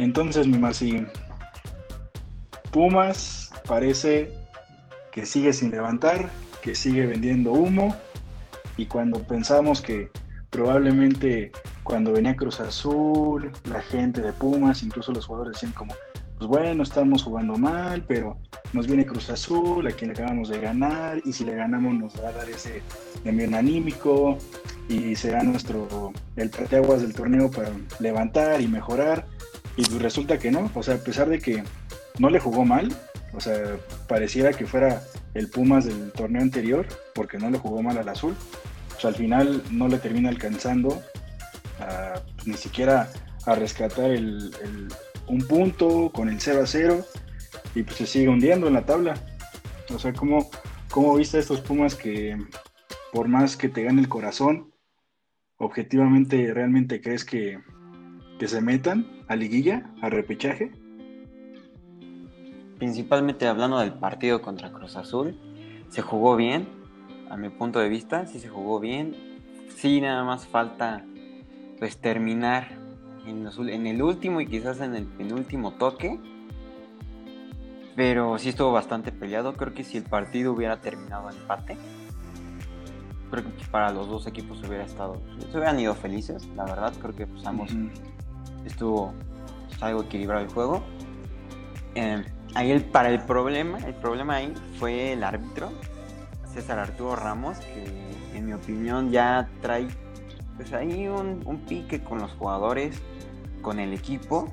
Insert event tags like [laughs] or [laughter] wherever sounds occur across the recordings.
Entonces, mi Masi, Pumas parece que sigue sin levantar, que sigue vendiendo humo, y cuando pensamos que probablemente cuando venía Cruz Azul, la gente de Pumas, incluso los jugadores decían como, pues bueno, estamos jugando mal, pero nos viene Cruz Azul, a quien acabamos de ganar, y si le ganamos nos va a dar ese envío anímico, y será nuestro, el aguas del torneo para levantar y mejorar, y pues resulta que no, o sea, a pesar de que no le jugó mal, o sea, pareciera que fuera el Pumas del torneo anterior, porque no le jugó mal al azul, pues al final no le termina alcanzando pues, ni siquiera a rescatar el, un punto con el 0 a 0 y pues se sigue hundiendo en la tabla. O sea, ¿cómo, cómo viste a estos Pumas que por más que te gane el corazón, objetivamente realmente crees que, que se metan a liguilla, a repechaje? Principalmente hablando del partido contra Cruz Azul, se jugó bien, a mi punto de vista, sí se jugó bien. Sí, nada más falta pues terminar en, en el último y quizás en el penúltimo toque. Pero sí estuvo bastante peleado. Creo que si el partido hubiera terminado en empate, creo que para los dos equipos hubiera estado, se hubieran ido felices, la verdad. Creo que pues, ambos estuvo algo equilibrado el juego. Eh, ahí el, para el problema, el problema ahí fue el árbitro, César Arturo Ramos, que en mi opinión ya trae pues ahí un, pique con los jugadores, con el equipo.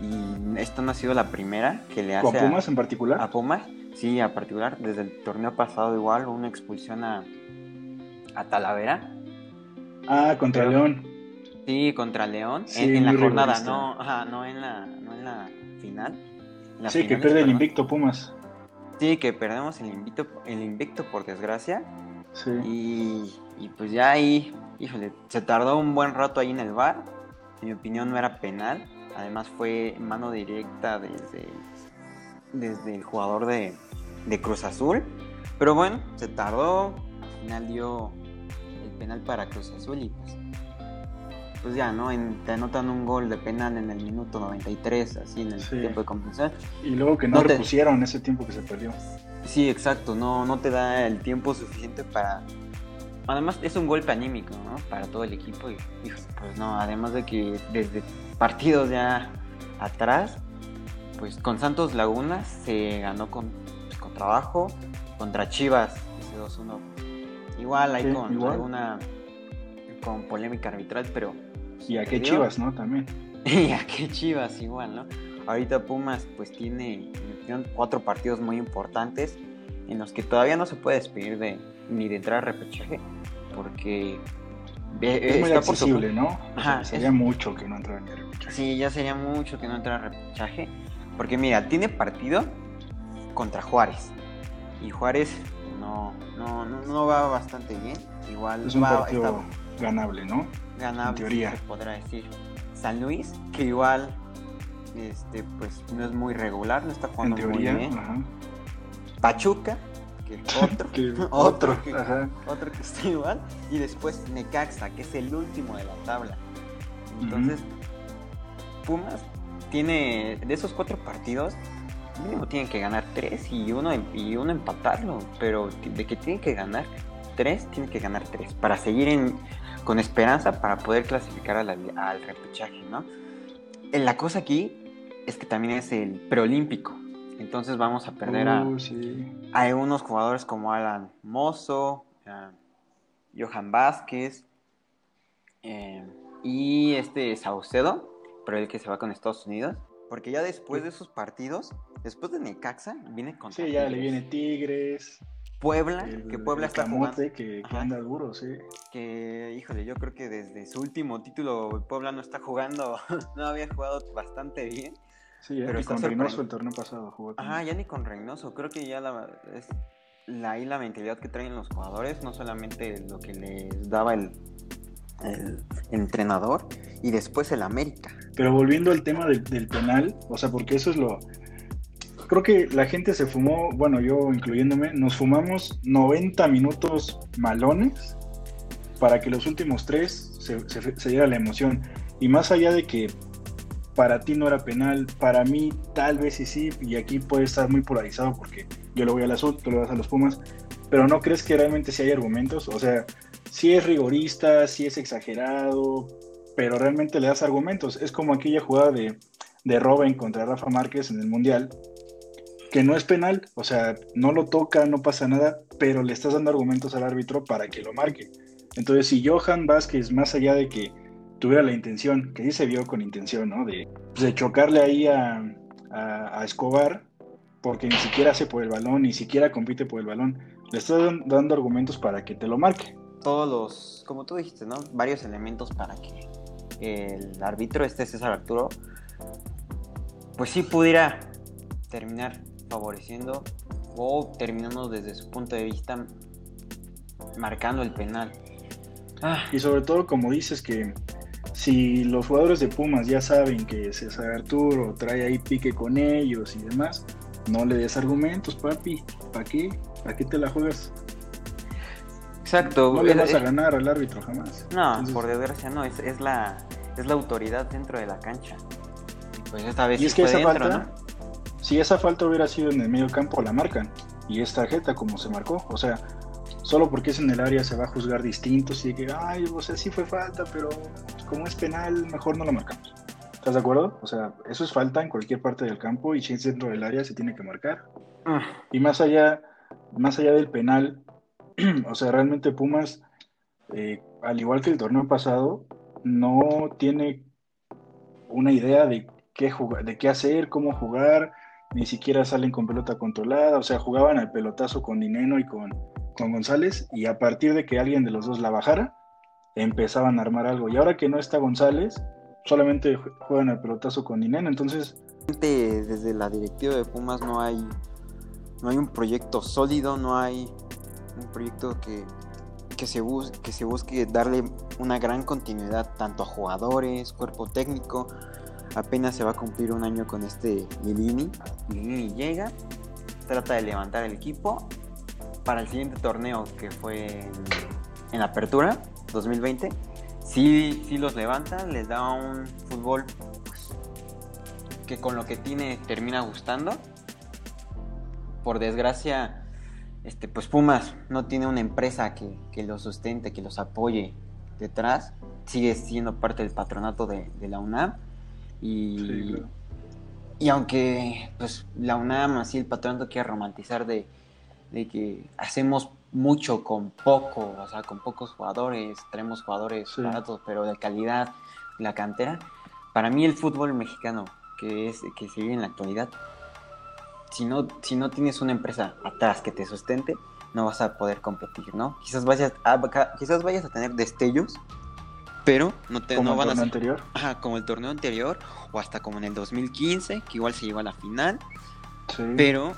Y esto no ha sido la primera que le hace. ¿Con Pumas en particular? A Pumas, sí, a particular. Desde el torneo pasado, igual, una expulsión a, a Talavera. Ah, contra León. Sí, contra León. en, la jornada, no, no, en la, no en la final. sí, que pierde el invicto Pumas. Sí, que perdemos el invicto, el invicto por desgracia. Sí. Y, y pues ya ahí híjole, se tardó un buen rato ahí en el bar. En mi opinión no era penal. Además fue mano directa desde, desde el jugador de, Cruz Azul. Pero bueno, se tardó. Al final dio el penal para Cruz Azul y pues, pues ya, ¿no? te anotan un gol de penal en el minuto 93, así en el tiempo de compensación. Y luego que no, repusieron ese tiempo que se perdió. Sí, exacto, no, no te da el tiempo suficiente para además es un golpe anímico, ¿no? Para todo el equipo y, pues no, además de que desde partidos ya atrás, pues con Santos Laguna se ganó con, pues, con trabajo, contra Chivas, ese 2-1. Igual ahí con alguna con polémica arbitral, pero... Y a qué Chivas, ¿no? También. [laughs] y a qué Chivas igual, ¿no? Ahorita Pumas pues tiene cuatro partidos muy importantes en los que todavía no se puede despedir de, ni de entrar a repechaje, porque es muy accesible, ¿no? sería mucho que no entrara en repechaje. Sí, ya sería mucho que no entrara a repechaje, porque mira, tiene partido contra Juárez, y Juárez no, no, no, va bastante bien, igual es un partido ganable, ¿no? Ganable, en teoría. Se podrá decir. San Luis, que igual este, pues no es muy regular, no está jugando muy bien. Pachuca, [laughs] [laughs] otro, otro, que, otro que está igual, y después Necaxa, que es el último de la tabla. Entonces, Pumas tiene, de esos cuatro partidos, mínimo tienen que ganar tres y uno, y uno empatarlo, pero de que tienen que ganar tres, tienen que ganar tres, para seguir en, con esperanza para poder clasificar al, al repechaje, ¿no? La cosa aquí es que también es el preolímpico. Entonces vamos a perder a, algunos jugadores como Alan Mozo, Johan Vázquez eh, y este Saucedo, pero el que se va con Estados Unidos. Porque ya después de esos partidos, después de Necaxa, viene contra Sí, ya le viene Tigres. Puebla, que Puebla está jugando. Que, anda duro, sí. Que, híjole, yo creo que desde su último título Puebla no está jugando, [laughs] no había jugado bastante bien. Sí, pero con Reynoso el torneo pasado jugó. Ah, ya ni con Reynoso. Creo que ya la, es la, la mentalidad que traen los jugadores, no solamente lo que les daba el, el entrenador y después el América. Pero volviendo al tema del, del penal, o sea, porque eso es lo, creo que la gente se fumó, bueno, yo incluyéndome, nos fumamos 90 minutos malones para que los últimos tres se, se, diera la emoción. Y más allá de que para ti no era penal, para mí tal vez sí sí, y aquí puede estar muy polarizado porque yo le voy al azul, tú le vas a los Pumas, pero ¿no crees que realmente sí hay argumentos? O sea, sí es rigorista, sí es exagerado, pero realmente le das argumentos. Es como aquella jugada de, de Robin contra Rafa Márquez en el Mundial, que no es penal, o sea, no lo toca, no pasa nada, pero le estás dando argumentos al árbitro para que lo marque. Entonces, si Johan Vázquez, más allá de que tuviera la intención, que sí se vio con intención, ¿no? De, pues, chocarle ahí a, a, Escobar, porque ni siquiera hace por el balón, ni siquiera compite por el balón. Le estás dando argumentos para que te lo marque. Todos los, como tú dijiste, ¿no? Varios elementos para que el árbitro, este César Arturo, pues sí pudiera terminar favoreciendo o terminando desde su punto de vista marcando el penal. Ah. Y sobre todo, como dices, que si los jugadores de Pumas ya saben que César Arturo trae ahí pique con ellos y demás, no le des argumentos, papi. ¿Para qué? ¿Para qué te la juegas? Exacto. No le vas a ganar al árbitro jamás. No, por desgracia no, es, es, la, es la autoridad dentro de la cancha. Pues esta vez y es que esa falta, si esa falta hubiera sido en el medio campo, la marcan. Y es tarjeta como se marcó. O sea, solo porque es en el área se va a juzgar distinto, y que, ay, o sea, sí fue falta, pero como es penal, mejor no lo marcamos. ¿Estás de acuerdo? O sea, eso es falta en cualquier parte del campo y si es dentro del área se tiene que marcar. Ah. Y más allá, más allá del penal, [clears throat] o sea, realmente Pumas, eh, al igual que el torneo pasado, no tiene una idea de qué jugar, de qué hacer, cómo jugar, ni siquiera salen con pelota controlada, o sea, jugaban al pelotazo con Dineno y con con González y a partir de que alguien de los dos la bajara, empezaban a armar algo. Y ahora que no está González, solamente juegan el pelotazo con Dineno, entonces... Desde la directiva de Pumas no hay, no hay un proyecto sólido, no hay un proyecto que, que, se que se busque darle una gran continuidad tanto a jugadores, cuerpo técnico. Apenas se va a cumplir un año con este Lilini. Lilini llega, trata de levantar el equipo para el siguiente torneo que fue en, Apertura 2020, sí, sí los levanta, les da un fútbol pues, que con lo que tiene termina gustando. Por desgracia, este, pues Pumas no tiene una empresa que, que los sustente, que los apoye detrás. Sigue siendo parte del patronato de, la UNAM. Y, y aunque pues, la UNAM, así el patronato quiere romantizar de, de que hacemos mucho con poco, o sea, con pocos jugadores, tenemos jugadores baratos, pero de calidad, la cantera. Para mí el fútbol mexicano que es que se vive en la actualidad, si no, si no tienes una empresa atrás que te sustente, no vas a poder competir, ¿no? Quizás vayas a, quizás vayas a tener destellos, pero no te no van a ser anterior. Ajá, como el torneo anterior o hasta como en el 2015, que igual se llegó a la final. Pero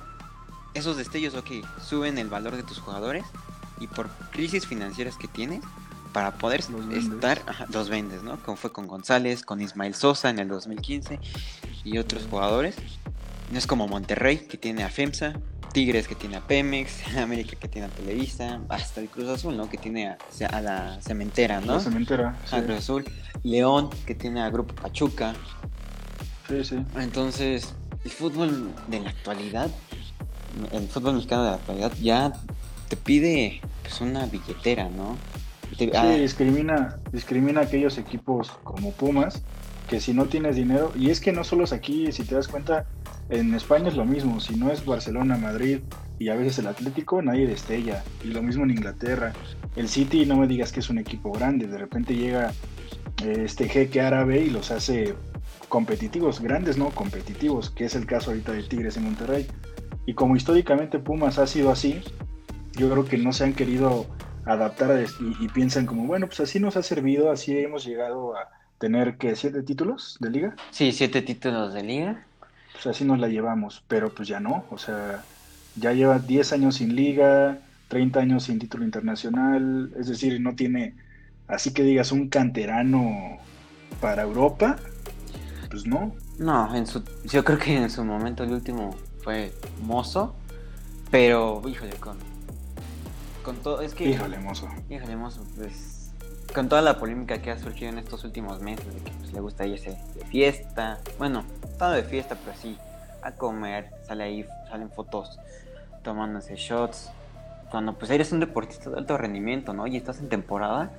esos destellos, ok, suben el valor de tus jugadores y por crisis financieras que tienes, para poder estar, los vendes, ¿no? Como fue con González, con Ismael Sosa en el 2015 y otros jugadores. No es como Monterrey, que tiene a FEMSA, Tigres, que tiene a Pemex, [laughs] América, que tiene a Televisa, hasta el Cruz Azul, ¿no? Que tiene a, la Cementera, ¿no? La Cementera. A Cruz Azul. León, que tiene a Grupo Pachuca. Sí, sí. Entonces, el fútbol de la actualidad el fútbol mexicano de la actualidad ya te pide pues una billetera, ¿no? sí, ah, discrimina, discrimina a aquellos equipos como Pumas, que si no tienes dinero, y es que no solo es aquí, si te das cuenta, en España es lo mismo, si no es Barcelona, Madrid y a veces el Atlético, nadie destella, y lo mismo en Inglaterra. El City, no me digas que es un equipo grande, de repente llega eh, este jeque árabe y los hace competitivos, grandes, ¿no? Competitivos, que es el caso ahorita de Tigres en Monterrey. Y como históricamente Pumas ha sido así, yo creo que no se han querido adaptar y, piensan como, bueno, pues así nos ha servido, así hemos llegado a tener que siete títulos de liga. Sí, siete títulos de liga. Pues así nos la llevamos, pero pues ya no, o sea, ya lleva 10 años sin liga, 30 años sin título internacional, es decir, no tiene, así que digas, un canterano para Europa, pues no. No, en su, yo creo que en su momento el último fue mozo, pero híjole, con, con todo, es que... Híjole, mozo. Híjole, mozo, pues con toda la polémica que ha surgido en estos últimos meses, de que pues, le gusta irse de fiesta, bueno, todo de fiesta, pero sí, a comer, sale ahí, salen fotos tomándose shots. Cuando pues eres un deportista de alto rendimiento, ¿no? Y estás en temporada,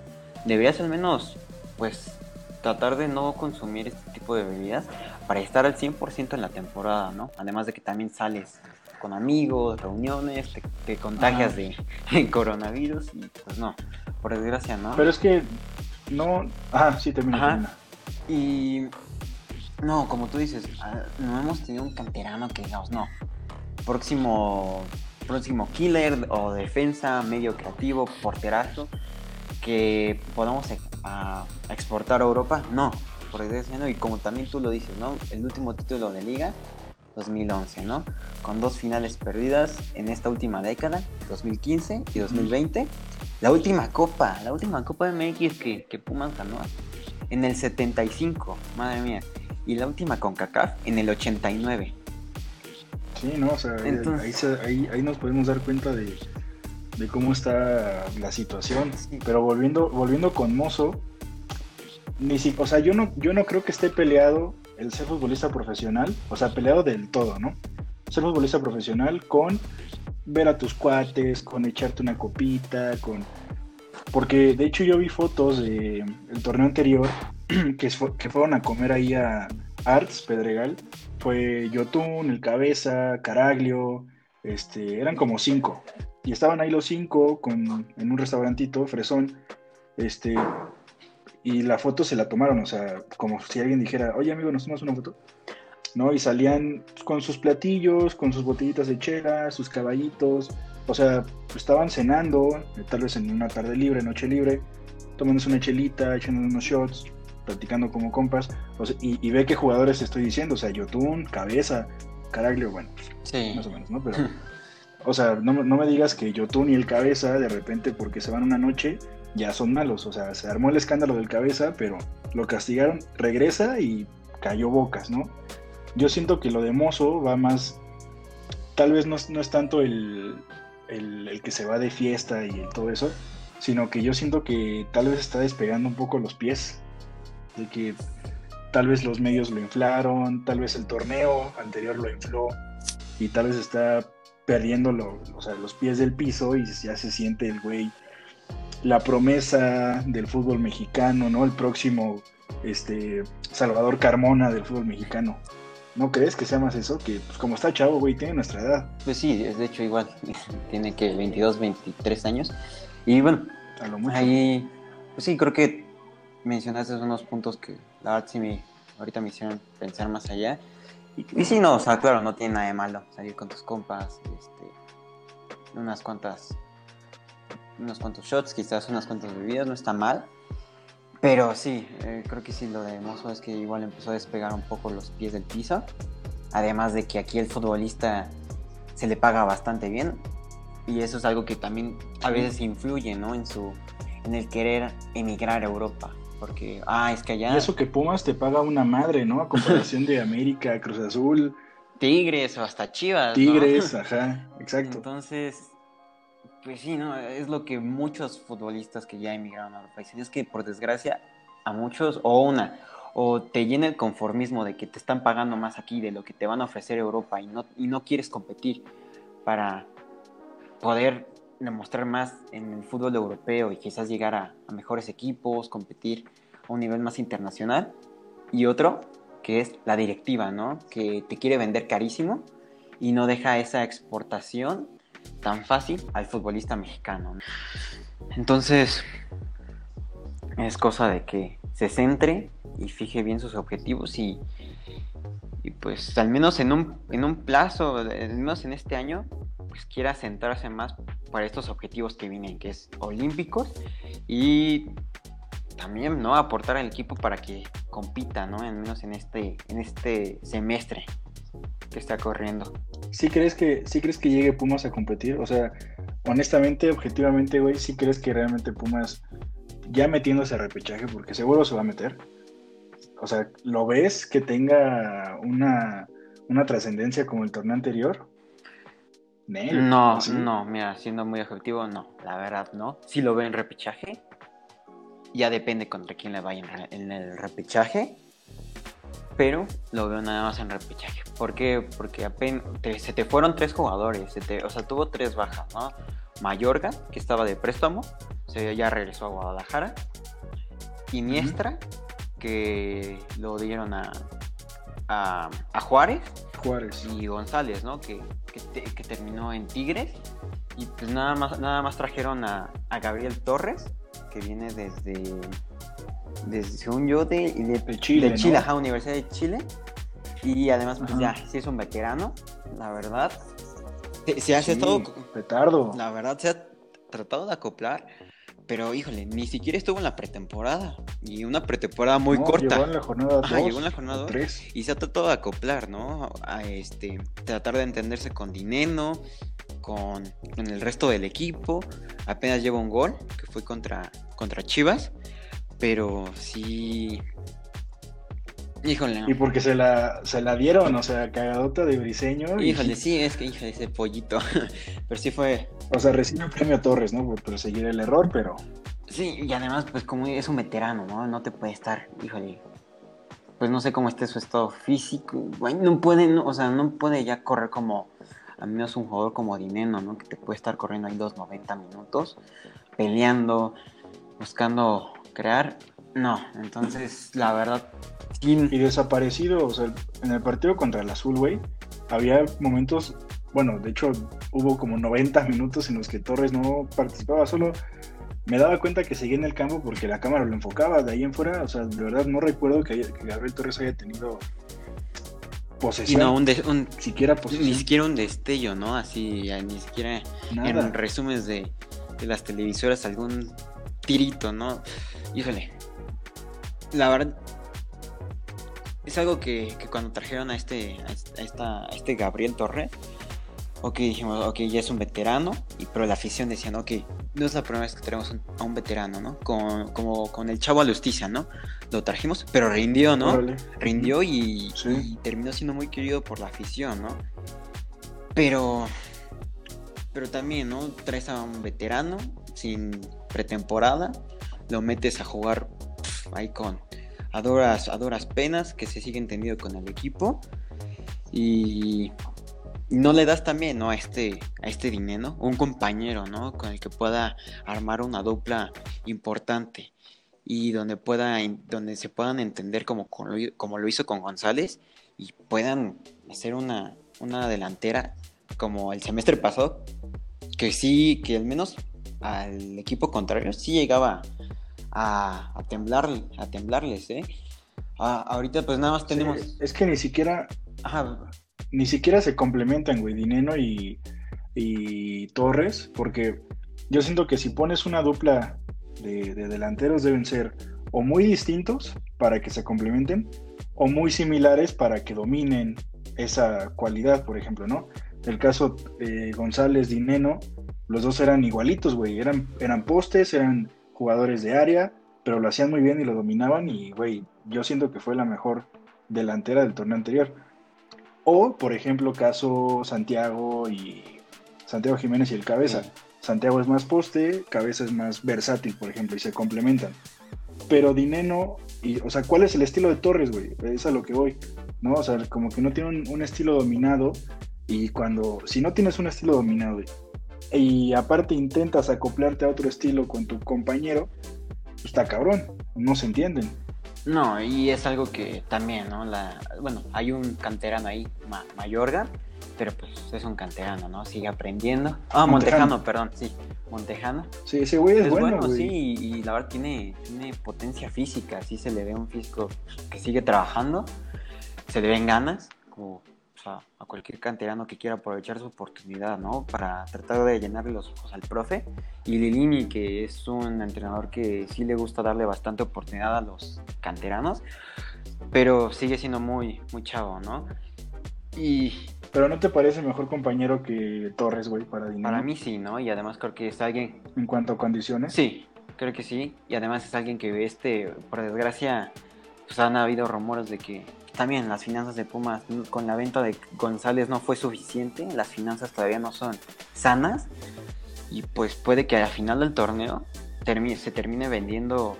deberías al menos, pues, tratar de no consumir este tipo de bebidas para estar al 100% en la temporada, ¿no? Además de que también sales con amigos, reuniones, te, contagias [laughs] de, coronavirus y pues no, por desgracia, ¿no? Pero es que no, ah, sí, termina. Y no, como tú dices, ah, no hemos tenido un canterano que digamos, no, próximo, próximo killer o defensa, medio creativo, porterazo, que podamos exportar a Europa, no, por desgracia no, y como también tú lo dices, ¿no? El último título de liga 2011, ¿no? Con dos finales perdidas en esta última década, 2015 y 2020. La última copa, la última copa de MX que, que Pumas ganó en el 75, madre mía. Y la última con CACAF en el 89. Sí, no, o sea, ahí, ahí, nos podemos dar cuenta de, de cómo está la situación. Pero volviendo, volviendo con Mozo, ni si, o sea, yo no, yo no creo que esté peleado el ser futbolista profesional, o sea, peleado del todo, ¿no? Ser futbolista profesional con ver a tus cuates, con echarte una copita, con... Porque de hecho yo vi fotos del torneo anterior [clears throat] que, que fueron a comer ahí a Arts Pedregal. Fue Yotun, El Cabeza, Caraglio, este, eran como cinco. Y estaban ahí los cinco con, en un restaurantito, fresón. Este, y la foto se la tomaron, o sea, como si alguien dijera, oye amigo, ¿nos tomas una foto? ¿No? Y salían con sus platillos, con sus botellitas de chela, sus caballitos, o sea, estaban cenando, tal vez en una tarde libre, noche libre, tomándose una chelita, echando unos shots, platicando como compas, y, ve qué jugadores estoy diciendo, o sea, Yotun, Cabeza, Caraglio, bueno, más o menos, ¿no? Pero, [laughs] o sea, no, no me digas que Yotun y el Cabeza, de repente, porque se van una noche, ya son malos. O sea, se armó el escándalo del cabeza, pero lo castigaron, regresa y cayó bocas, ¿no? Yo siento que lo de Mozo va más, tal vez no, es tanto el, el, que se va de fiesta y todo eso, sino que yo siento que tal vez está despegando un poco los pies, de que tal vez los medios lo inflaron, tal vez el torneo anterior lo infló y tal vez está perdiendo los pies del piso y ya se siente el güey la promesa del fútbol mexicano, ¿no? El próximo este, Salvador Carmona del fútbol mexicano. ¿No crees que sea más eso? Que pues, como está chavo, güey, tiene nuestra edad. Pues sí, es de hecho igual. [laughs] tiene que 22, 23 años. Y bueno, ahí, pues sí, creo que mencionaste unos puntos que la verdad sí me, ahorita me hicieron pensar más allá. Y, y sí, no, o sea, claro, no tiene nada de malo salir con tus compas, este, unas cuantas unos cuantos shots, quizás unas cuantas bebidas, no está mal. Pero sí, eh, creo que sí, lo de Mozo es que igual empezó a despegar un poco los pies del piso. Además de que aquí el futbolista se le paga bastante bien. Y eso es algo que también a veces influye, ¿no? En su en el querer emigrar a Europa. Porque, ah, es que allá... Y eso que Pumas te paga una madre, ¿no? A comparación de América, Cruz Azul. Tigres o hasta Chivas. Tigres, ajá, exacto. Entonces, pues sí, ¿no? Es lo que muchos futbolistas que ya emigraron a los países. Es que por desgracia, a muchos, o una, o te llena el conformismo de que te están pagando más aquí de lo que te van a ofrecer Europa y no, y no quieres competir para poder demostrar más en el fútbol europeo y quizás llegar a, a mejores equipos, competir a un nivel más internacional. Y otro, que es la directiva, ¿no? Que te quiere vender carísimo y no deja esa exportación tan fácil al futbolista mexicano. Entonces, es cosa de que se centre y fije bien sus objetivos y, y pues al menos en un, en un plazo, al menos en este año, pues quiera centrarse más para estos objetivos que vienen, que es olímpicos y también no aportar al equipo para que compita, ¿no? Al menos en este, en este semestre que está corriendo. ¿Sí crees que, sí crees que llegue Pumas a competir? O sea, honestamente, objetivamente, güey, ¿sí crees que realmente Pumas, ya metiéndose a repechaje, porque seguro se va a meter? O sea, ¿lo ves que tenga una, una trascendencia como el torneo anterior? no, no, mira, siendo muy objetivo, no, la verdad no. Si lo ve en repechaje, Ya depende contra quién le vaya en el repechaje. Pero lo veo nada más en repechaje. ¿Por qué? Porque apenas se te fueron tres jugadores. o sea, tuvo tres bajas, ¿no? Mayorga, que estaba de préstamo, se, ya regresó a Guadalajara. Iniestra, que lo dieron a, a, Juárez. Juárez. Y González, ¿no? Que, que, terminó en Tigres. Y pues nada más, nada más trajeron a, a Gabriel Torres, que viene desde, desde según yo, de, de, Chile, de Chile Universidad de Chile. Y además, pues ya, sí es un veterano, la verdad. Se, ha estado. Petardo. La verdad, se ha tratado de acoplar. Pero híjole, ni siquiera estuvo en la pretemporada. Y una pretemporada muy corta. Llegó en la jornada 2. llegó en la jornada 2. Y se ha tratado de acoplar, ¿no? A este, tratar de entenderse con Dineno, con, con, el resto del equipo. Apenas lleva un gol, que fue contra, contra Chivas. Pero sí, Híjole. Y porque se la, se la dieron, o sea, cagadota de briseño. Híjole, [laughs] sí, es que, híjole, ese pollito. [laughs] pero sí fue. O sea, recibe un premio Torres, ¿no? Por perseguir el error, pero. Sí, y además, pues como es un veterano, ¿no? No te puede estar, híjole. Pues no sé cómo esté su estado físico. no puede, o sea, no puede ya correr como. A menos un jugador como Dineno, ¿no? Que te puede estar corriendo ahí dos 90 minutos, peleando, buscando crear. No, entonces, la verdad, y desaparecido, o sea, en el partido contra el Azul, güey, había momentos, bueno, de hecho hubo como 90 minutos en los que Torres no participaba, solo me daba cuenta que seguía en el campo porque la cámara lo enfocaba, de ahí en fuera, o sea, de verdad no recuerdo que, Gabriel Torres haya tenido posesión. no, un, siquiera Ni siquiera un destello, ¿no? Así, ni siquiera en resúmenes de, de las televisoras algún tirito, ¿no? Híjole. La verdad, es algo que, cuando trajeron a este, a, esta, este Gabriel Torres, ok, dijimos, ok, ya es un veterano, y, pero la afición decía, ok, no es la primera vez que tenemos a un veterano, ¿no? Con, como con el chavo a justicia, ¿no? Lo trajimos, pero rindió, ¿no? Rindió y, terminó siendo muy querido por la afición, ¿no? Pero, pero también, ¿no? Traes a un veterano sin pretemporada, lo metes a jugar ahí con a duras, penas, que se sigue entendido con el equipo. Y no le das también ¿no? a, este, a este dinero un compañero ¿no? con el que pueda armar una dupla importante y donde, pueda, donde se puedan entender como, como lo hizo con González y puedan hacer una, una delantera como el semestre pasado, que sí, que al menos al equipo contrario sí llegaba a, a, temblar, a temblarles, ¿eh? ahorita pues nada más tenemos... es que ni siquiera... Ni siquiera se complementan, güey, Dineno y, y Torres, porque yo siento que si pones una dupla de, delanteros deben ser o muy distintos para que se complementen, o muy similares para que dominen esa cualidad, por ejemplo, ¿no? El caso de González Dineno, los dos eran igualitos, güey, eran, eran postes, eran jugadores de área, pero lo hacían muy bien y lo dominaban y, güey, yo siento que fue la mejor delantera del torneo anterior. O, por ejemplo, caso Santiago y Santiago Jiménez y el Cabeza. Santiago es más poste, Cabeza es más versátil, por ejemplo, y se complementan. Pero Dineno, y, o sea, ¿cuál es el estilo de Torres, güey? Es a lo que voy, ¿no? O sea, como que no tiene un, un estilo dominado y cuando, si no tienes un estilo dominado y aparte intentas acoplarte a otro estilo con tu compañero, pues está cabrón, no se entienden. No, y es algo que también, ¿no? La, bueno, hay un canterano ahí, Mayorga, pero pues es un canterano, ¿no? Sigue aprendiendo. Ah, Montejano, perdón, sí, Montejano. Sí, ese güey es, bueno, sí, y, la verdad tiene, tiene potencia física, sí se le ve un físico que sigue trabajando, se le ven ganas, como a, cualquier canterano que quiera aprovechar su oportunidad, ¿no? Para tratar de llenarle los ojos al profe. Y Lilini, que es un entrenador que sí le gusta darle bastante oportunidad a los canteranos, pero sigue siendo muy, muy chavo, ¿no? Y... Pero ¿no te parece mejor compañero que Torres, güey, para dinero? Para mí sí, ¿no? Y además creo que es alguien... ¿En cuanto a condiciones? Sí, creo que sí. Y además es alguien que, este, por desgracia, pues han habido rumores de que también las finanzas de Pumas con la venta de González no fue suficiente, las finanzas todavía no son sanas y pues puede que al final del torneo se termine vendiendo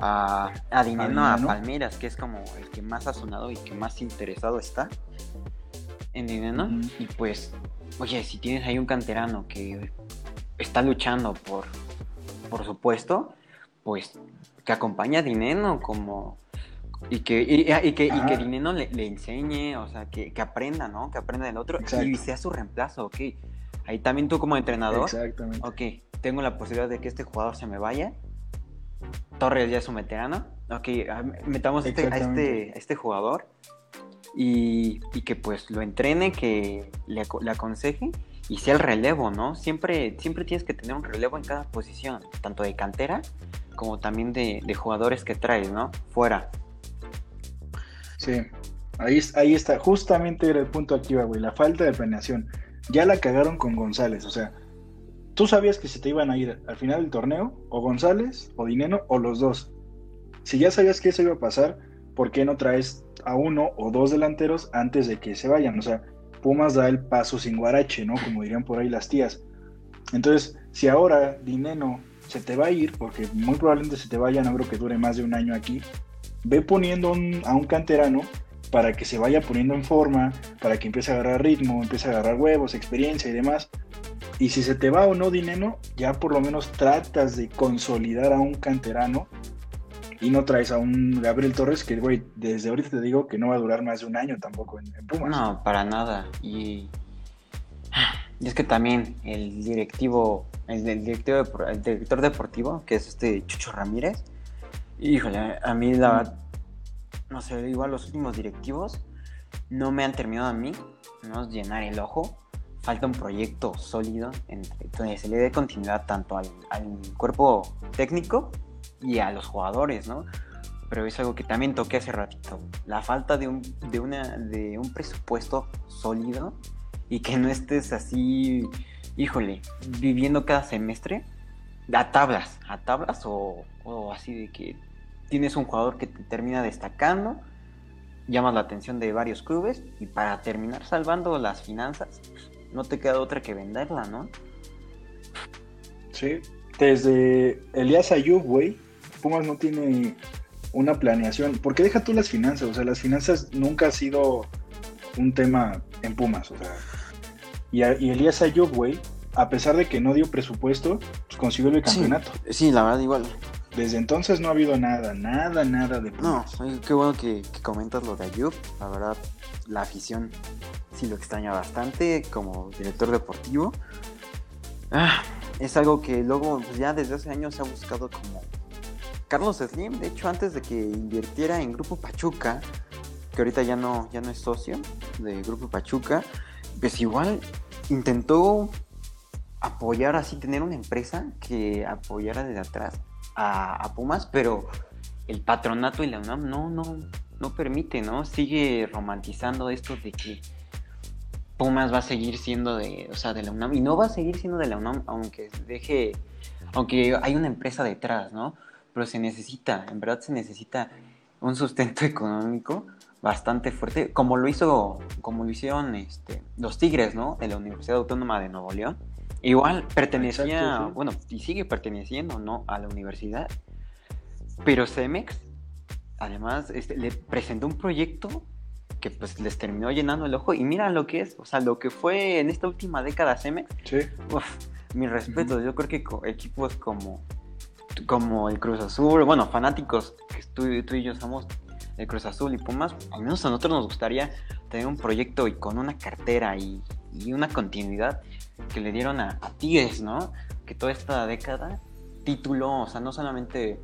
a, a Dineno, a, Palmeiras, que es como el que más ha sonado y que más interesado está en Dineno. Y pues, oye, si tienes ahí un canterano que está luchando por, por supuesto, pues que acompaña a Dineno como y que, y, que, y que Dineno le, enseñe, o sea, que, aprenda, ¿no? Que aprenda del otro y sea su reemplazo, ok. Ahí también tú como entrenador, Exactamente. ok, tengo la posibilidad de que este jugador se me vaya. Torres ya es un veterano, ok, metamos este, a, este, este jugador y, que pues lo entrene, que le, le aconseje y sea el relevo, ¿no? Siempre, siempre tienes que tener un relevo en cada posición, tanto de cantera como también de, jugadores que traes, ¿no? Fuera. Sí, ahí, ahí está, justamente era el punto aquí, güey, la falta de planeación. Ya la cagaron con González, o sea, tú sabías que se te iban a ir al final del torneo, o González, o Dineno, o los dos. Si ya sabías que eso iba a pasar, ¿por qué no traes a uno o dos delanteros antes de que se vayan? O sea, Pumas da el paso sin guarache, ¿no? Como dirían por ahí las tías. Entonces, si ahora Dineno se te va a ir, porque muy probablemente se te vaya, no creo que dure más de un año aquí, ve poniendo a un canterano para que se vaya poniendo en forma, para que empiece a agarrar ritmo, empiece a agarrar huevos, experiencia y demás. Y si se te va o no dinero, ya por lo menos tratas de consolidar a un canterano y no traes a un Gabriel Torres que, güey, desde ahorita te digo que no va a durar más de un año tampoco en, Pumas. No, para nada. Y... es que también el directivo, el, directivo, el director deportivo, que es este Chucho Ramírez, híjole, a mí la no sé, igual los últimos directivos no me han terminado a mí, no llenar el ojo. Falta un proyecto sólido entre, donde se le dé continuidad tanto al, al cuerpo técnico y a los jugadores, ¿no? Pero es algo que también toqué hace ratito. La falta de un, de una, de un presupuesto sólido y que no estés así, híjole, viviendo cada semestre a tablas, a tablas o, o así de que tienes un jugador que te termina destacando, llamas la atención de varios clubes y para terminar salvando las finanzas, no te queda otra que venderla, ¿no? Sí, desde Elías Ayub, güey, Pumas no tiene una planeación, porque deja tú las finanzas, o sea, las finanzas nunca ha sido un tema en Pumas, o sea, y, y Elías Ayub, güey, a pesar de que no dio presupuesto, pues consiguió el campeonato. Sí, la verdad igual. Desde entonces no ha habido nada, nada, nada de Pumas. No, qué bueno que, comentas lo de Ayub, la verdad, la afición sí lo extraña bastante como director deportivo. Ah, es algo que luego pues, ya desde hace años se ha buscado como Carlos Slim, de hecho, antes de que invirtiera en Grupo Pachuca, que ahorita ya no, ya no es socio de Grupo Pachuca, pues igual intentó apoyar así, tener una empresa que apoyara desde atrás a, Pumas, pero el patronato y la UNAM no, no, no permite, ¿no? Sigue romantizando esto de que Pumas va a seguir siendo de, o sea, de la UNAM y no va a seguir siendo de la UNAM aunque deje, aunque hay una empresa detrás, ¿no? pero se necesita, en verdad se necesita un sustento [laughs] económico bastante fuerte, como lo hizo, como lo hicieron este, los Tigres, ¿no? De la Universidad Autónoma de Nuevo León. Igual pertenecía, bueno, y sigue perteneciendo, ¿no? A la universidad. Pero Cemex, además, este, le presentó un proyecto que pues les terminó llenando el ojo y mira lo que es, o sea, lo que fue en esta última década Cemex. Sí. Uf, mi respeto, yo creo que equipos como como el Cruz Azul, bueno, fanáticos que tú, y yo somos el Cruz Azul y Pumas, al menos a nosotros nos gustaría tener un proyecto y con una cartera y, una continuidad que le dieron a, a, Tigres, ¿no? Que toda esta década título, o sea, no solamente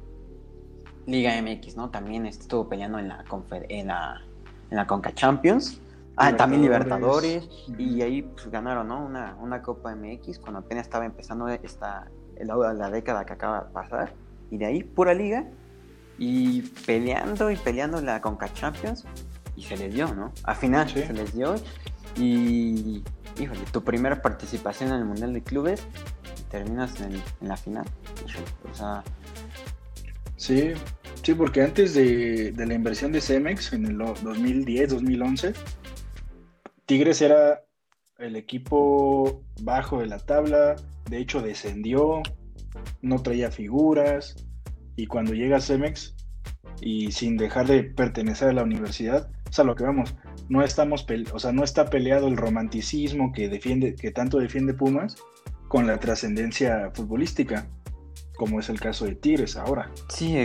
Liga MX, ¿no? También estuvo peleando en la, en la, en la Conca Champions. Ah, también Libertadores. Y ahí pues, ganaron, ¿no? Una, una Copa MX cuando apenas estaba empezando esta, la, la década que acaba de pasar. Y de ahí, pura liga. Y peleando y peleando la Conca Champions. Y se les dio, ¿no? A final se les dio. Y, híjole, tu primera participación en el Mundial de Clubes. terminas en, la final. Sí, sí, porque antes de, la inversión de Cemex en el 2010, 2011, Tigres era el equipo bajo de la tabla, de hecho descendió, no traía figuras y cuando llega Cemex y sin dejar de pertenecer a la universidad, es a lo que vamos, no estamos, o sea, no está peleado el romanticismo que defiende, que tanto defiende Pumas con la trascendencia futbolística, como es el caso de Tigres ahora. Sí,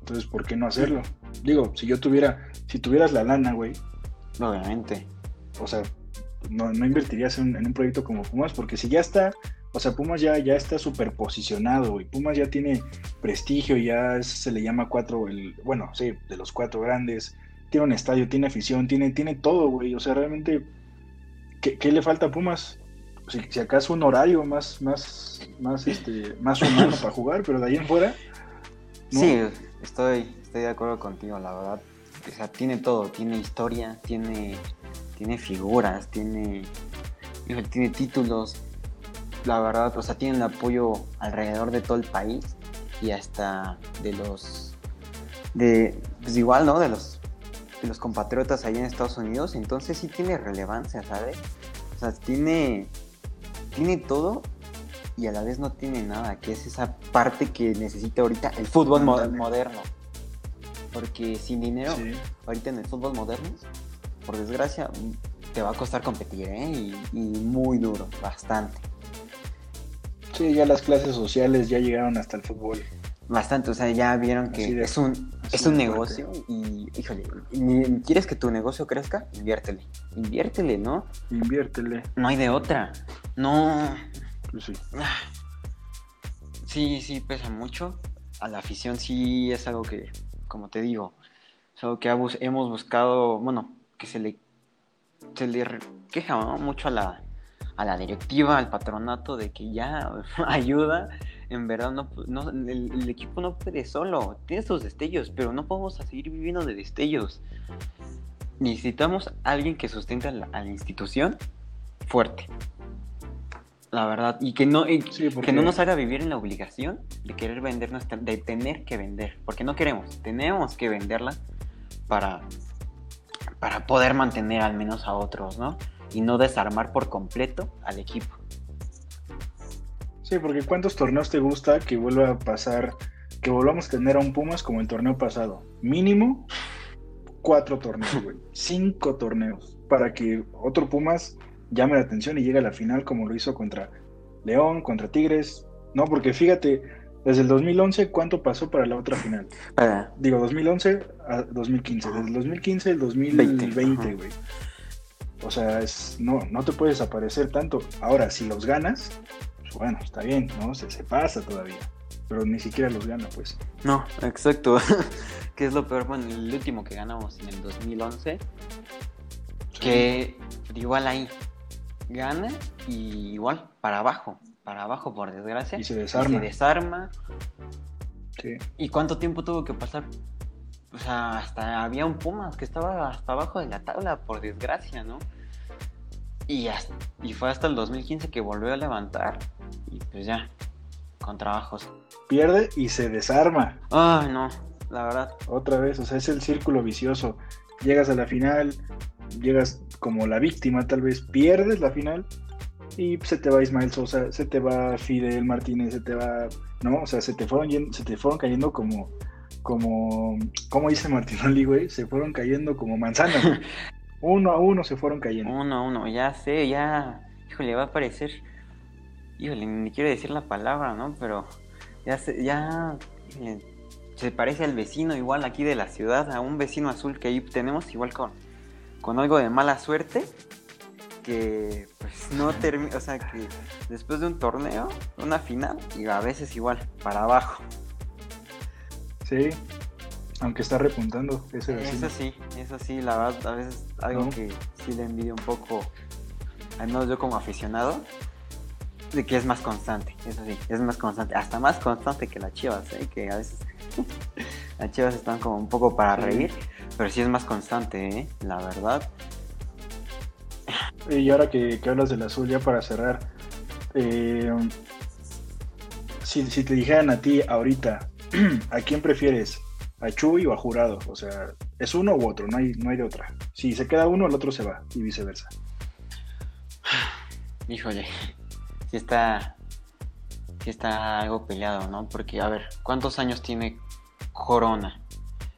entonces, ¿por qué no hacerlo? Digo, si yo tuviera, si tuvieras la lana, güey. Obviamente. O sea, no, invertirías en, un proyecto como Pumas, porque si ya está, o sea, Pumas ya, ya está superposicionado, y Pumas ya tiene prestigio, ya se le llama cuatro, el, bueno, sí, de los cuatro grandes, tiene un estadio, tiene afición, tiene, tiene todo, güey. O sea, realmente, ¿qué, le falta a Pumas? Si, acaso un horario más, más, más, este, más humano para jugar, pero de ahí en fuera. Sí, estoy, estoy de acuerdo contigo, la verdad. O sea, tiene todo, tiene historia, tiene, tiene figuras, tiene, tiene títulos. La verdad, o sea, tiene el apoyo alrededor de todo el país y hasta de los, de, pues igual, ¿no? De los de los compatriotas allá en Estados Unidos, entonces sí tiene relevancia, ¿sabes? O sea, tiene, tiene todo y a la vez no tiene nada, que es esa parte que necesita ahorita el fútbol moderno. Porque sin dinero, ahorita en el fútbol moderno, por desgracia, te va a costar competir, ¿eh? Y, y muy duro, bastante. Sí, ya las clases sociales ya llegaron hasta el fútbol. Bastante, o sea, ya vieron que es un, es un negocio y, híjole, ¿quieres que tu negocio crezca? Inviértele. Inviértele, ¿no? Inviértele. No hay de otra. No. Pues sí. Ah. Sí, sí, pesa mucho. A la afición sí es algo que, como te digo, es algo que hemos buscado, bueno, que se le, se le queja mucho a la, a la directiva, al patronato, de que ya [laughs] ayuda en verdad no, el, equipo no puede solo, tiene sus destellos, pero no podemos seguir viviendo de destellos. Necesitamos alguien que sustente a la, institución fuerte. La verdad, y que no, que no nos haga vivir en la obligación de querer vender nuestra, de tener que vender, porque no queremos, tenemos que venderla para, para poder mantener al menos a otros, ¿no? Y no desarmar por completo al equipo. Sí, porque ¿cuántos torneos te gusta que vuelva a pasar, que volvamos a tener a un Pumas como el torneo pasado? Mínimo cuatro torneos, [laughs] güey. Cinco torneos. Para que otro Pumas llame la atención y llegue a la final como lo hizo contra León, contra Tigres. No, porque fíjate, desde el 2011, ¿cuánto pasó para la otra final? [laughs] Ah. Digo, 2011 a 2015. Desde el 2015 al 2020, güey. O sea, es, no, no te puedes aparecer tanto. Ahora, si los ganas, bueno, está bien, ¿no? Se, se pasa todavía, pero ni siquiera los gana, pues. No, exacto. [laughs] que es lo peor, bueno, el último que ganamos en el 2011, que igual ahí gana y igual para abajo, para abajo por desgracia. Y se desarma. se desarma. Sí. ¿Y cuánto tiempo tuvo que pasar? O sea, hasta había un Pumas que estaba hasta abajo de la tabla, por desgracia, ¿no? Y, y fue hasta el 2015 que volvió a levantar. Y pues ya, con trabajos. Pierde y se desarma. Ay, no, la verdad. Otra vez, o sea, es el círculo vicioso. Llegas a la final, llegas como la víctima, tal vez pierdes la final y se te va Ismael Sosa, se te va Fidel Martínez, se te va, ¿no? O sea, se te fueron, se te fueron cayendo como, como, ¿cómo dice Martinoli, güey? Se fueron cayendo como manzanas. [laughs] Uno a uno se fueron cayendo. Uno a uno, ya sé, ya. Híjole, va a parecer. Híjole, ni quiero decir la palabra, ¿no? Pero ya se, ya. se parece al vecino igual aquí de la ciudad, a un vecino azul que ahí tenemos, igual con, con algo de mala suerte. Que pues no termina, o sea que después de un torneo, una final, y a veces igual, para abajo. Sí, aunque está repuntando ese vecino. Eso sí, eso sí, la verdad, a veces algo que sí le envidio un poco, al menos yo como aficionado, de que es más constante, eso sí, es más constante, hasta más constante que las chivas, ¿eh? que a veces [laughs] las chivas están como un poco para reír, pero sí es más constante, ¿eh? la verdad. Y ahora que, hablas del azul, ya para cerrar, eh, si, si te dijeran a ti ahorita, [clears throat] ¿a quién prefieres? a Chuy o a Jurado. O sea, es uno u otro, no hay, no hay de otra. Si se queda uno, el otro se va y viceversa. [sighs] Híjole, si está, si está algo peleado, ¿no? Porque, a ver, ¿cuántos años tiene Corona.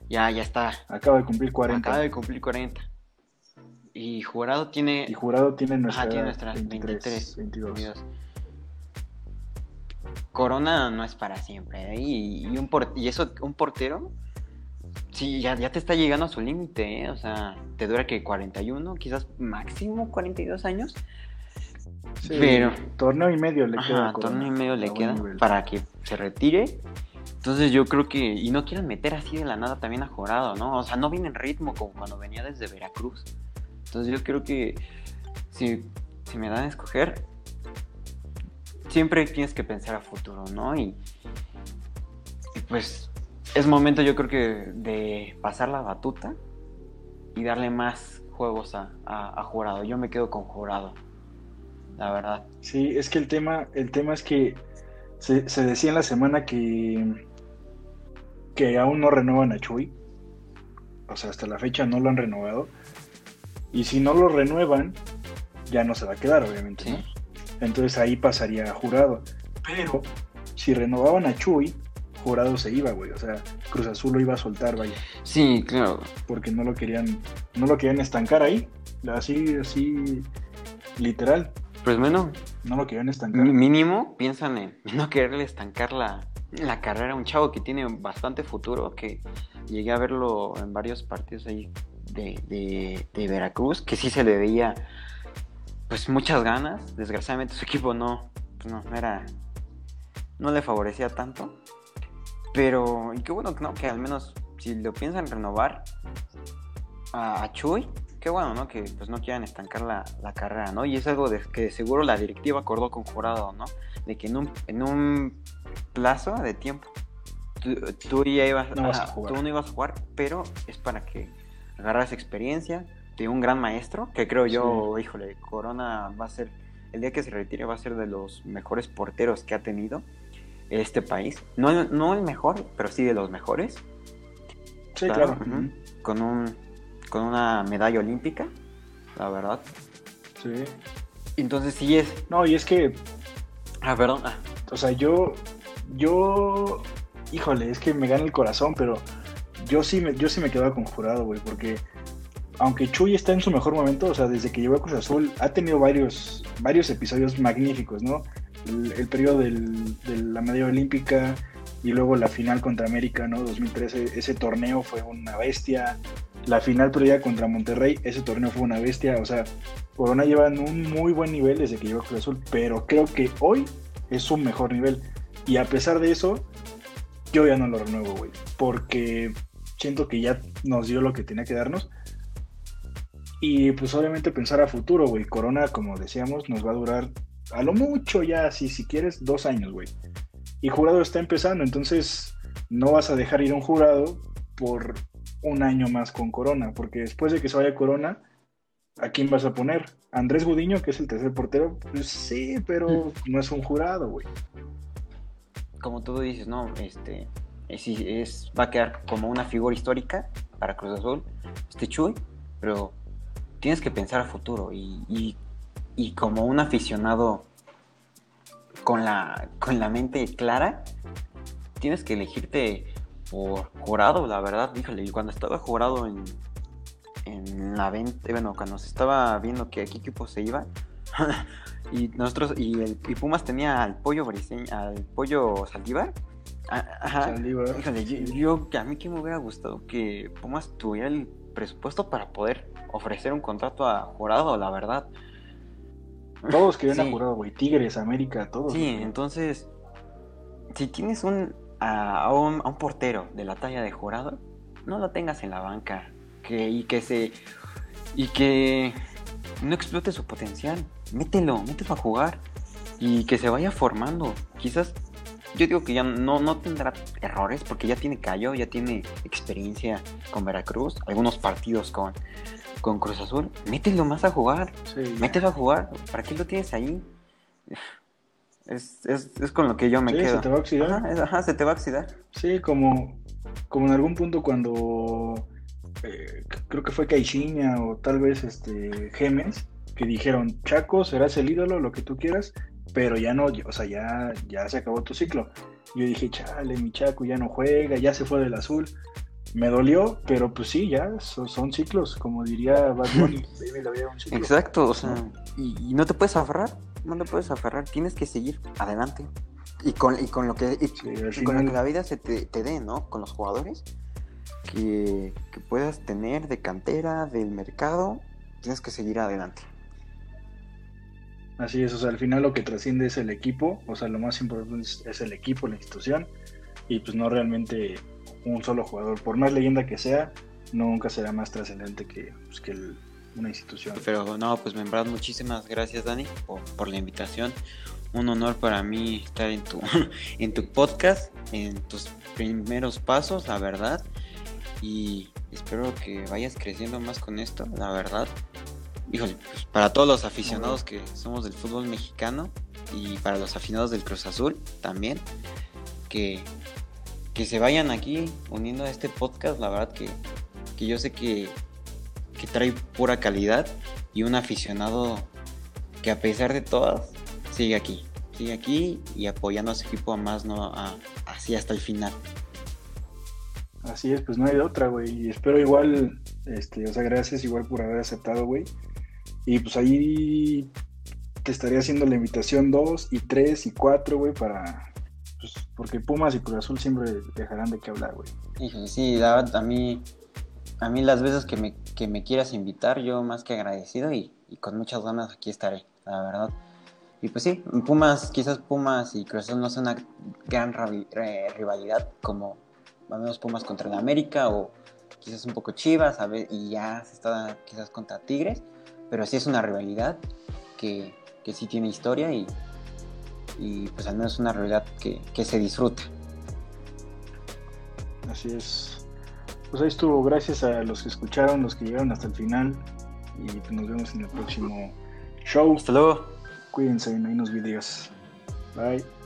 Ya, ya está. Acaba de cumplir 40. Acaba de cumplir 40. Y Jurado tiene. Y Jurado tiene nuestra. Ajá, tiene nuestras 23, 22. Corona no es para siempre. ¿eh? Y, un y eso, un portero. Sí, ya, ya te está llegando a su límite, ¿eh? O sea, te dura que 41, quizás máximo 42 años. Sí, pero. Torneo y medio le queda. torneo y medio le queda para que se retire entonces yo creo que, y no quieran meter así de la nada también a Jorado, ¿no? O sea, no viene en ritmo como cuando venía desde Veracruz. Entonces yo creo que si, me dan a escoger, siempre tienes que pensar a futuro, ¿no? Y, pues es momento yo creo que de pasar la batuta y darle más juegos a, a, Jurado. Yo me quedo con Jurado, la verdad. Sí, es que el tema, el tema es que se, se decía en la semana que que aún no renuevan a Chuy. O sea, hasta la fecha no lo han renovado. Y si no lo renuevan, ya no se va a quedar, obviamente. Entonces ahí pasaría a jurado. Pero si renovaban a Chuy, jurado se iba, güey. O sea, Cruz Azul lo iba a soltar, vaya. Sí, claro. Porque no lo querían, no lo querían estancar ahí. Así, así, literal. Pues bueno. No lo querían estancar. Mínimo piensan en [laughs] no quererle estancar la, la carrera, un chavo que tiene bastante futuro, que llegué a verlo en varios partidos ahí de, Veracruz, que sí se le veía pues muchas ganas, desgraciadamente su equipo no, pues, no, era, no le favorecía tanto, pero y qué bueno que no, que al menos si lo piensan renovar a, Chuy, qué bueno, ¿no? Que pues no quieran estancar la, carrera, ¿no? Y es algo de que seguro la directiva acordó con Jurado, ¿no? De que en un, en un plazo de tiempo. Tú, ya ibas, no a jugar. tú no ibas a jugar, pero es para que agarras experiencia de un gran maestro, que creo yo, híjole, Corona va a ser, el día que se retire va a ser de los mejores porteros que ha tenido este país. No, no el mejor, pero sí de los mejores. Sí, claro. Con un con una medalla olímpica, la verdad. Sí. Entonces sí es. No, y es que. Ah, perdón. Ah. O sea, yo yo, híjole, es que me gana el corazón, pero yo sí me, yo sí me quedaba con jurado, güey, porque aunque Chuy está en su mejor momento, o sea, desde que llegó a Cruz Azul, ha tenido varios, varios episodios magníficos, ¿no? El, periodo de la medalla olímpica y luego la final contra América, ¿no? 2013, ese torneo fue una bestia. La final previa contra Monterrey, ese torneo fue una bestia. O sea, Corona lleva en un muy buen nivel desde que llegó a Cruz Azul, pero creo que hoy es su mejor nivel. Y a pesar de eso, yo ya no lo renuevo, güey. Porque siento que ya nos dio lo que tenía que darnos. Y pues obviamente pensar a futuro, güey. Corona, como decíamos, nos va a durar a lo mucho ya, si, si quieres, dos años, güey. Y jurado está empezando, entonces no vas a dejar ir a un jurado por un año más con Corona, porque después de que se vaya Corona, ¿a quién vas a poner? Andrés Gudiño, que es el tercer portero, pues sí, pero no es un jurado, güey como tú dices, ¿no? Este, es, va a quedar como una figura histórica para Cruz Azul, este Chuy, pero tienes que pensar a futuro y, como un aficionado con la, con la mente clara, tienes que elegirte por jurado, la verdad, híjole, cuando estaba jurado en, en la venta, bueno, cuando se estaba viendo que a qué equipo se iba, [laughs] Y nosotros, y, el, y Pumas tenía al pollo briseño, al pollo Saldívar. Ajá. Híjole, yo, a mí que me hubiera gustado que Pumas tuviera el presupuesto para poder ofrecer un contrato a Jurado, la verdad. Todos querían a Jurado, güey. Tigres, América, todos. Sí, entonces, si tienes un a, un a, un portero de la talla de Jurado, no lo tengas en la banca. Que, y que se. Y que no explote su potencial. Mételo, mételo a jugar y que se vaya formando. Quizás yo digo que ya no, no tendrá errores porque ya tiene callo, ya tiene experiencia con Veracruz, algunos partidos con, con Cruz Azul. Mételo más a jugar, mételo a jugar. ¿Para qué lo tienes ahí? Es, con lo que yo me quedo. Se te va a oxidar. Ajá, se te va a oxidar. Sí, como, como en algún punto cuando eh, creo que fue Caixinha o tal vez este Gemes, que dijeron, Chaco, serás el ídolo, lo que tú quieras, pero ya no, o sea, ya, ya se acabó tu ciclo. Yo dije, chale, mi Chaco ya no juega, ya se fue del azul. Me dolió, pero pues sí, ya son, ciclos, como diría Bad Bunny, [laughs] Exacto, o sea, y, no te puedes aferrar, no te puedes aferrar, tienes que seguir adelante. Y con, y con lo que, con la vida se te, te dé, ¿no? Con los jugadores que, que puedas tener de cantera, del mercado, tienes que seguir adelante. Así es, o sea, al final lo que trasciende es el equipo, o sea, lo más importante es, el equipo, la institución, y pues no realmente un solo jugador. Por más leyenda que sea, nunca será más trascendente que, pues, que una institución. Pero no, pues en verdad muchísimas gracias Dani por, por, la invitación. Un honor para mí estar en tu, [laughs] en tu podcast, en tus primeros pasos, la verdad. Y espero que vayas creciendo más con esto, la verdad híjole, pues para todos los aficionados que somos del fútbol mexicano y para los aficionados del Cruz Azul también, que, que se vayan aquí uniendo a este podcast, la verdad que, que yo sé que, que trae pura calidad y un aficionado que a pesar de todas sigue aquí, sigue aquí y apoyando a su equipo a más, ¿no? así hasta el final. Así es, pues no hay de otra, güey. Y espero igual, este, o sea, gracias igual por haber aceptado, güey. Y pues ahí te estaría haciendo la invitación 2 y 3 y 4, güey, para... Pues, porque Pumas y Cruz Azul siempre dejarán de qué hablar, güey. Sí, la a mí, a mí las veces que me, que me quieras invitar, yo más que agradecido y, con muchas ganas aquí estaré, la verdad. Y pues sí, Pumas, quizás Pumas y Cruz no son una gran rivalidad como al menos Pumas contra el América o quizás un poco Chivas, a ver, y ya se está quizás contra Tigres pero sí es una rivalidad que, que sí tiene historia y, y, pues al menos una rivalidad que, que se disfruta. Así es. Pues ahí estuvo, gracias a los que escucharon, los que llegaron hasta el final y pues nos vemos en el próximo show. Hasta luego. Cuídense, hay unos videos. Bye.